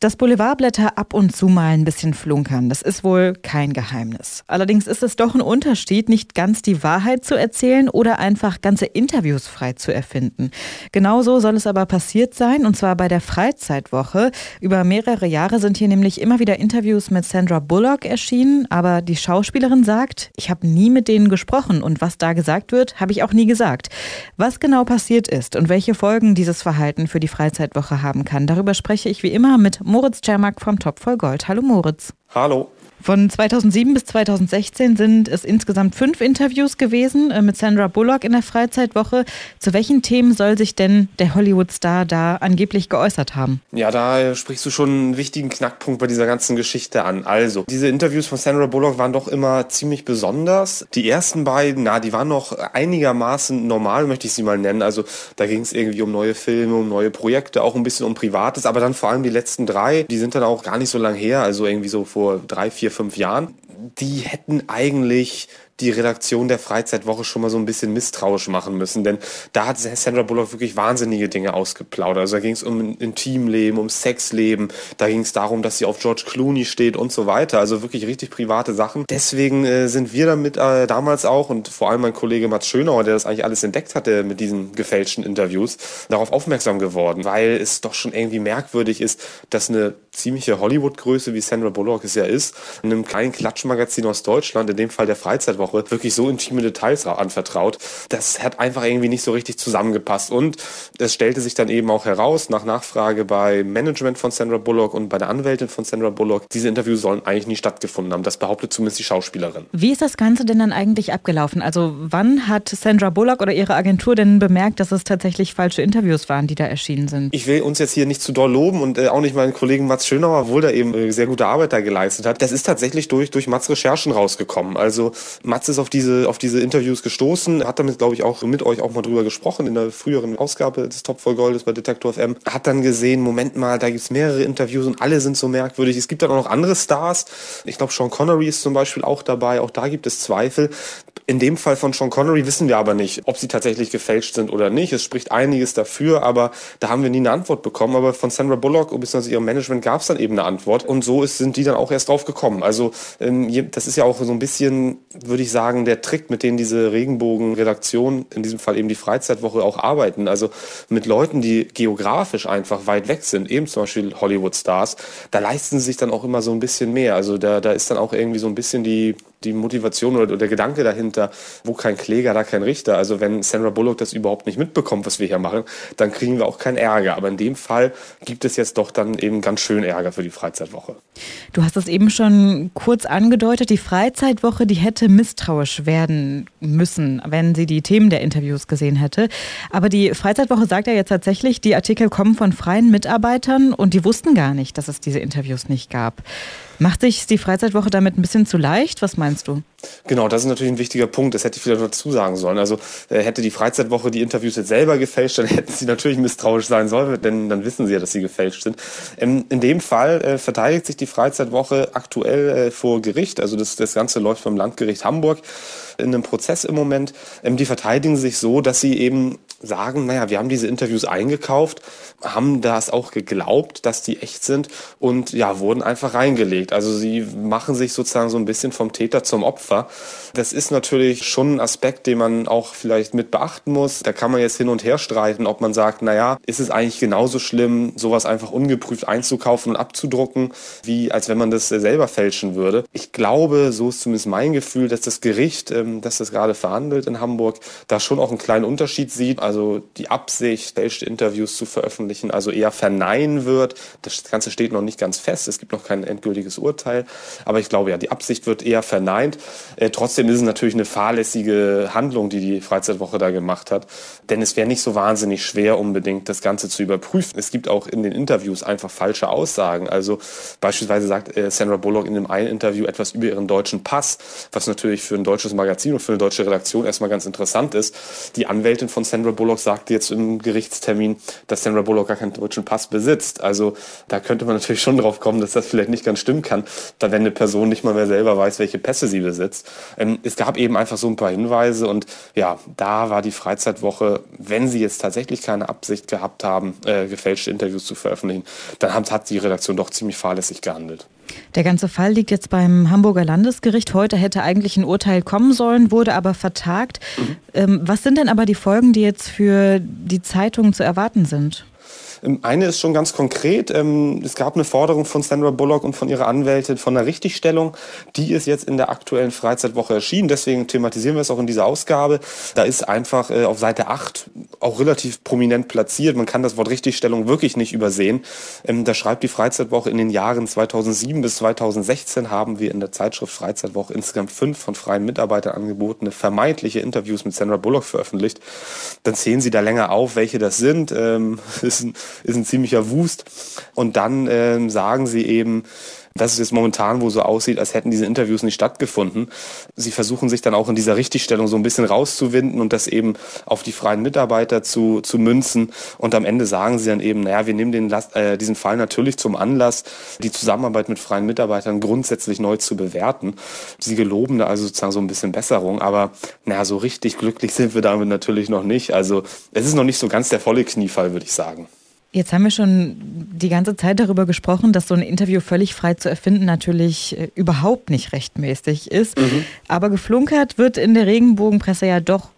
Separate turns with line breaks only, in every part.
Dass Boulevardblätter ab und zu mal ein bisschen flunkern, das ist wohl kein Geheimnis. Allerdings ist es doch ein Unterschied, nicht ganz die Wahrheit zu erzählen oder einfach ganze Interviews frei zu erfinden. Genauso soll es aber passiert sein, und zwar bei der Freizeitwoche. Über mehrere Jahre sind hier nämlich immer wieder Interviews mit Sandra Bullock erschienen, aber die Schauspielerin sagt, ich habe nie mit denen gesprochen und was da gesagt wird, habe ich auch nie gesagt. Was genau passiert ist und welche Folgen dieses Verhalten für die Freizeitwoche haben kann, darüber spreche ich wie immer mit Moritz Czermak vom Top voll Gold. Hallo Moritz.
Hallo.
Von 2007 bis 2016 sind es insgesamt fünf Interviews gewesen äh, mit Sandra Bullock in der Freizeitwoche. Zu welchen Themen soll sich denn der Hollywood-Star da angeblich geäußert haben?
Ja, da sprichst du schon einen wichtigen Knackpunkt bei dieser ganzen Geschichte an. Also, diese Interviews von Sandra Bullock waren doch immer ziemlich besonders. Die ersten beiden, na, die waren noch einigermaßen normal, möchte ich sie mal nennen. Also, da ging es irgendwie um neue Filme, um neue Projekte, auch ein bisschen um Privates. Aber dann vor allem die letzten drei, die sind dann auch gar nicht so lang her. Also irgendwie so vor drei, vier, fünf Jahren, die hätten eigentlich die Redaktion der Freizeitwoche schon mal so ein bisschen misstrauisch machen müssen, denn da hat Sandra Bullock wirklich wahnsinnige Dinge ausgeplaudert. Also da ging es um Intimleben, um Sexleben, da ging es darum, dass sie auf George Clooney steht und so weiter. Also wirklich richtig private Sachen. Deswegen äh, sind wir damit äh, damals auch und vor allem mein Kollege Mats Schönauer, der das eigentlich alles entdeckt hatte mit diesen gefälschten Interviews, darauf aufmerksam geworden, weil es doch schon irgendwie merkwürdig ist, dass eine ziemliche Hollywood-Größe, wie Sandra Bullock es ja ist, in einem kleinen Klatschmagazin aus Deutschland, in dem Fall der Freizeitwoche, Woche wirklich so intime Details anvertraut. Das hat einfach irgendwie nicht so richtig zusammengepasst. Und es stellte sich dann eben auch heraus, nach Nachfrage bei Management von Sandra Bullock und bei der Anwältin von Sandra Bullock, diese Interviews sollen eigentlich nie stattgefunden haben. Das behauptet zumindest die Schauspielerin.
Wie ist das Ganze denn dann eigentlich abgelaufen? Also wann hat Sandra Bullock oder ihre Agentur denn bemerkt, dass es tatsächlich falsche Interviews waren, die da erschienen sind?
Ich will uns jetzt hier nicht zu doll loben und äh, auch nicht meinen Kollegen Mats Schönauer, obwohl der eben äh, sehr gute Arbeit da geleistet hat. Das ist tatsächlich durch, durch Mats Recherchen rausgekommen. Also Mats Mats ist auf diese, auf diese Interviews gestoßen, hat damit, glaube ich, auch mit euch auch mal drüber gesprochen in der früheren Ausgabe des Top voll Goldes bei Detektor FM. Hat dann gesehen, Moment mal, da gibt es mehrere Interviews und alle sind so merkwürdig. Es gibt dann auch noch andere Stars. Ich glaube, Sean Connery ist zum Beispiel auch dabei. Auch da gibt es Zweifel. In dem Fall von Sean Connery wissen wir aber nicht, ob sie tatsächlich gefälscht sind oder nicht. Es spricht einiges dafür, aber da haben wir nie eine Antwort bekommen. Aber von Sandra Bullock bzw. ihrem Management gab es dann eben eine Antwort. Und so ist, sind die dann auch erst drauf gekommen. Also ähm, das ist ja auch so ein bisschen, würde ich ich sagen, der Trick, mit dem diese Regenbogen-Redaktion, in diesem Fall eben die Freizeitwoche, auch arbeiten. Also mit Leuten, die geografisch einfach weit weg sind, eben zum Beispiel Hollywood-Stars, da leisten sie sich dann auch immer so ein bisschen mehr. Also da, da ist dann auch irgendwie so ein bisschen die, die Motivation oder, der Gedanke dahinter, wo kein Kläger, da kein Richter. Also wenn Sandra Bullock das überhaupt nicht mitbekommt, was wir hier machen, dann kriegen wir auch keinen Ärger. Aber in dem Fall gibt es jetzt doch dann eben ganz schön Ärger für die Freizeitwoche.
Du hast es eben schon kurz angedeutet, die Freizeitwoche, die hätte misstrauisch werden müssen, wenn sie die Themen der Interviews gesehen hätte. Aber die Freizeitwoche sagt ja jetzt tatsächlich, die Artikel kommen von freien Mitarbeitern und die wussten gar nicht, dass es diese Interviews nicht gab. Macht sich die Freizeitwoche damit ein bisschen zu leicht? Was meinst du?
Genau, das ist natürlich ein wichtiger Punkt. Das hätte ich vielleicht dazu sagen sollen. Also äh, hätte die Freizeitwoche die Interviews jetzt selber gefälscht, dann hätten sie natürlich misstrauisch sein sollen, denn dann wissen sie ja, dass sie gefälscht sind. Ähm, in dem Fall äh, verteidigt sich die Freizeitwoche aktuell äh, vor Gericht. Also das, das Ganze läuft beim Landgericht Hamburg in einem Prozess im Moment. Ähm, die verteidigen sich so, dass sie eben sagen, naja, wir haben diese Interviews eingekauft, haben das auch geglaubt, dass die echt sind und ja, wurden einfach reingelegt. Also sie machen sich sozusagen so ein bisschen vom Täter zum Opfer. Das ist natürlich schon ein Aspekt, den man auch vielleicht mit beachten muss. Da kann man jetzt hin und her streiten, ob man sagt, naja, ist es eigentlich genauso schlimm, sowas einfach ungeprüft einzukaufen und abzudrucken, wie als wenn man das selber fälschen würde. Ich glaube, so ist zumindest mein Gefühl, dass das Gericht, ähm, das das gerade verhandelt in Hamburg, da schon auch einen kleinen Unterschied sieht also die Absicht, fälschte Interviews zu veröffentlichen, also eher verneinen wird. Das Ganze steht noch nicht ganz fest, es gibt noch kein endgültiges Urteil, aber ich glaube ja, die Absicht wird eher verneint. Äh, trotzdem ist es natürlich eine fahrlässige Handlung, die die Freizeitwoche da gemacht hat, denn es wäre nicht so wahnsinnig schwer unbedingt das Ganze zu überprüfen. Es gibt auch in den Interviews einfach falsche Aussagen. Also beispielsweise sagt äh, Sandra Bullock in dem einen Interview etwas über ihren deutschen Pass, was natürlich für ein deutsches Magazin und für eine deutsche Redaktion erstmal ganz interessant ist. Die Anwältin von Sandra Bullock sagte jetzt im Gerichtstermin, dass Sandra Bullock gar keinen deutschen Pass besitzt. Also da könnte man natürlich schon drauf kommen, dass das vielleicht nicht ganz stimmen kann, da wenn eine Person nicht mal mehr selber weiß, welche Pässe sie besitzt. Ähm, es gab eben einfach so ein paar Hinweise und ja, da war die Freizeitwoche, wenn sie jetzt tatsächlich keine Absicht gehabt haben, äh, gefälschte Interviews zu veröffentlichen, dann hat, hat die Redaktion doch ziemlich fahrlässig gehandelt.
Der ganze Fall liegt jetzt beim Hamburger Landesgericht. Heute hätte eigentlich ein Urteil kommen sollen, wurde aber vertagt. Mhm. Ähm, was sind denn aber die Folgen, die jetzt für die Zeitung zu erwarten sind?
Ähm, eine ist schon ganz konkret. Ähm, es gab eine Forderung von Sandra Bullock und von ihrer Anwältin von einer Richtigstellung. Die ist jetzt in der aktuellen Freizeitwoche erschienen. Deswegen thematisieren wir es auch in dieser Ausgabe. Da ist einfach äh, auf Seite 8 auch relativ prominent platziert. Man kann das Wort Richtigstellung wirklich nicht übersehen. Ähm, da schreibt die Freizeitwoche in den Jahren 2007 bis 2016 haben wir in der Zeitschrift Freizeitwoche insgesamt fünf von freien Mitarbeitern angebotene vermeintliche Interviews mit Sandra Bullock veröffentlicht. Dann zählen sie da länger auf, welche das sind. Ähm, ist ein ist ein ziemlicher Wust. Und dann ähm, sagen sie eben, dass es jetzt momentan wo so aussieht, als hätten diese Interviews nicht stattgefunden. Sie versuchen sich dann auch in dieser Richtigstellung so ein bisschen rauszuwinden und das eben auf die freien Mitarbeiter zu, zu münzen. Und am Ende sagen sie dann eben, naja, wir nehmen den äh, diesen Fall natürlich zum Anlass, die Zusammenarbeit mit freien Mitarbeitern grundsätzlich neu zu bewerten. Sie geloben da also sozusagen so ein bisschen Besserung, aber naja, so richtig glücklich sind wir damit natürlich noch nicht. Also es ist noch nicht so ganz der volle Kniefall, würde ich sagen.
Jetzt haben wir schon die ganze Zeit darüber gesprochen, dass so ein Interview völlig frei zu erfinden natürlich äh, überhaupt nicht rechtmäßig ist. Mhm. Aber geflunkert wird in der Regenbogenpresse ja doch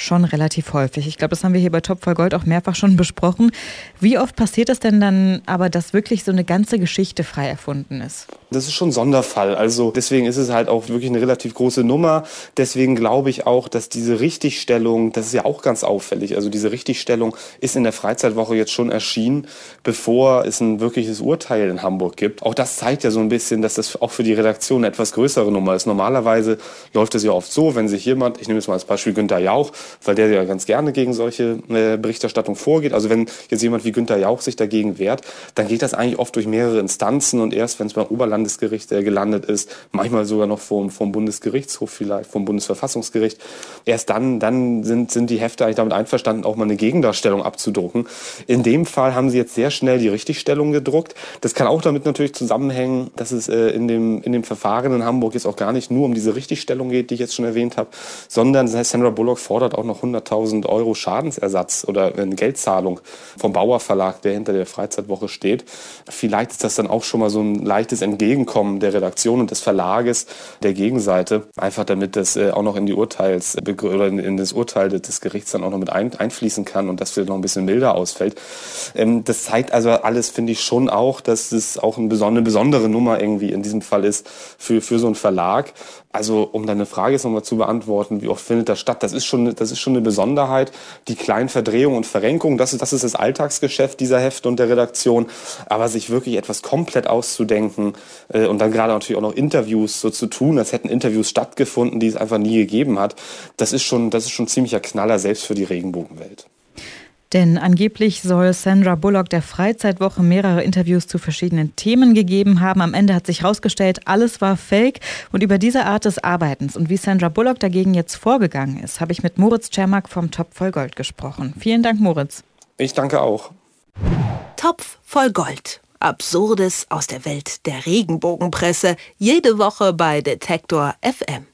schon relativ häufig. Ich glaube, das haben wir hier bei Top voll Gold auch mehrfach schon besprochen. Wie oft passiert es denn dann aber, dass wirklich so eine ganze Geschichte frei erfunden ist?
Das ist schon ein Sonderfall. Also deswegen ist es halt auch wirklich eine relativ große Nummer. Deswegen glaube ich auch, dass diese Richtigstellung, das ist ja auch ganz auffällig. Also diese Richtigstellung ist in der Freizeitwoche jetzt schon erschienen, bevor es ein wirkliches Urteil in Hamburg gibt. Auch das zeigt ja so ein bisschen, dass das auch für die Redaktion eine etwas größere Nummer ist. Normalerweise läuft es ja oft so, wenn sich jemand, ich nehme jetzt mal als Beispiel Günter Jauch, weil der ja ganz gerne gegen solche äh, Berichterstattung vorgeht. Also wenn jetzt jemand wie Günter Jauch sich dagegen wehrt, dann geht das eigentlich oft durch mehrere Instanzen und erst wenn es beim Oberlandesgericht äh, gelandet ist, manchmal sogar noch vom, vom Bundesgerichtshof vielleicht, vom Bundesverfassungsgericht, erst dann, dann sind, sind die Hefte eigentlich damit einverstanden, auch mal eine Gegendarstellung abzudrucken. In dem Fall haben sie jetzt sehr schnell die Richtigstellung gedruckt. Das kann auch damit natürlich zusammenhängen, dass es äh, in, dem, in dem Verfahren in Hamburg jetzt auch gar nicht nur um diese Richtigstellung geht, die ich jetzt schon erwähnt habe, sondern Sandra Bullock fordert auch noch 100.000 Euro Schadensersatz oder eine Geldzahlung vom Bauer Verlag, der hinter der Freizeitwoche steht. Vielleicht ist das dann auch schon mal so ein leichtes Entgegenkommen der Redaktion und des Verlages der Gegenseite, einfach damit das äh, auch noch in die Urteils oder in das Urteil des Gerichts dann auch noch mit einfließen kann und das vielleicht noch ein bisschen milder ausfällt. Ähm, das zeigt also alles, finde ich schon auch, dass es auch eine besondere Nummer irgendwie in diesem Fall ist für, für so einen Verlag. Also um deine Frage jetzt nochmal zu beantworten, wie oft findet das statt? Das ist schon, das ist schon eine Besonderheit. Die kleinen Verdrehungen und Verrenkungen, das ist, das ist das Alltagsgeschäft dieser Hefte und der Redaktion. Aber sich wirklich etwas komplett auszudenken äh, und dann gerade natürlich auch noch Interviews so zu tun, als hätten Interviews stattgefunden, die es einfach nie gegeben hat, das ist schon, das ist schon ziemlicher Knaller selbst für die Regenbogenwelt.
Denn angeblich soll Sandra Bullock der Freizeitwoche mehrere Interviews zu verschiedenen Themen gegeben haben. Am Ende hat sich herausgestellt, alles war Fake. Und über diese Art des Arbeitens und wie Sandra Bullock dagegen jetzt vorgegangen ist, habe ich mit Moritz Czermak vom Topf voll Gold gesprochen. Vielen Dank, Moritz.
Ich danke auch.
Topf voll Gold. Absurdes aus der Welt der Regenbogenpresse. Jede Woche bei Detektor FM.